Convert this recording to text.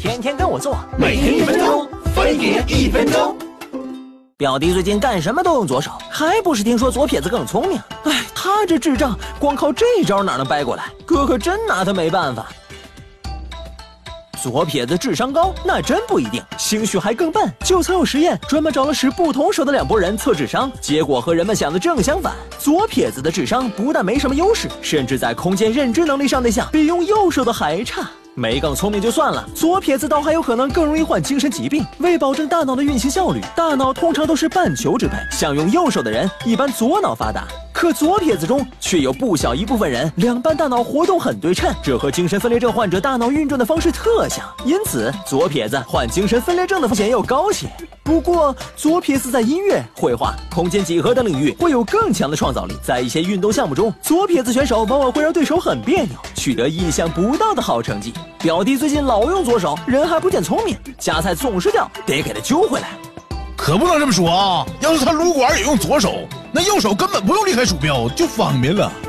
天天跟我做，每天一分钟，分别一分钟。表弟最近干什么都用左手，还不是听说左撇子更聪明？哎，他这智障，光靠这招哪能掰过来？哥可真拿他没办法。左撇子智商高，那真不一定，兴许还更笨。就曾有实验，专门找了使不同手的两拨人测智商，结果和人们想的正相反。左撇子的智商不但没什么优势，甚至在空间认知能力上那项比用右手的还差。没更聪明就算了，左撇子倒还有可能更容易患精神疾病。为保证大脑的运行效率，大脑通常都是半球支配，想用右手的人一般左脑发达。可左撇子中却有不小一部分人两半大脑活动很对称，这和精神分裂症患者大脑运转的方式特像，因此左撇子患精神分裂症的风险要高些。不过左撇子在音乐、绘画、空间几何等领域会有更强的创造力，在一些运动项目中，左撇子选手往往会让对手很别扭，取得意想不到的好成绩。表弟最近老用左手，人还不见聪明，夹菜总是掉，得给他揪回来。可不能这么说啊！要是他撸管也用左手，那右手根本不用离开鼠标就方便了。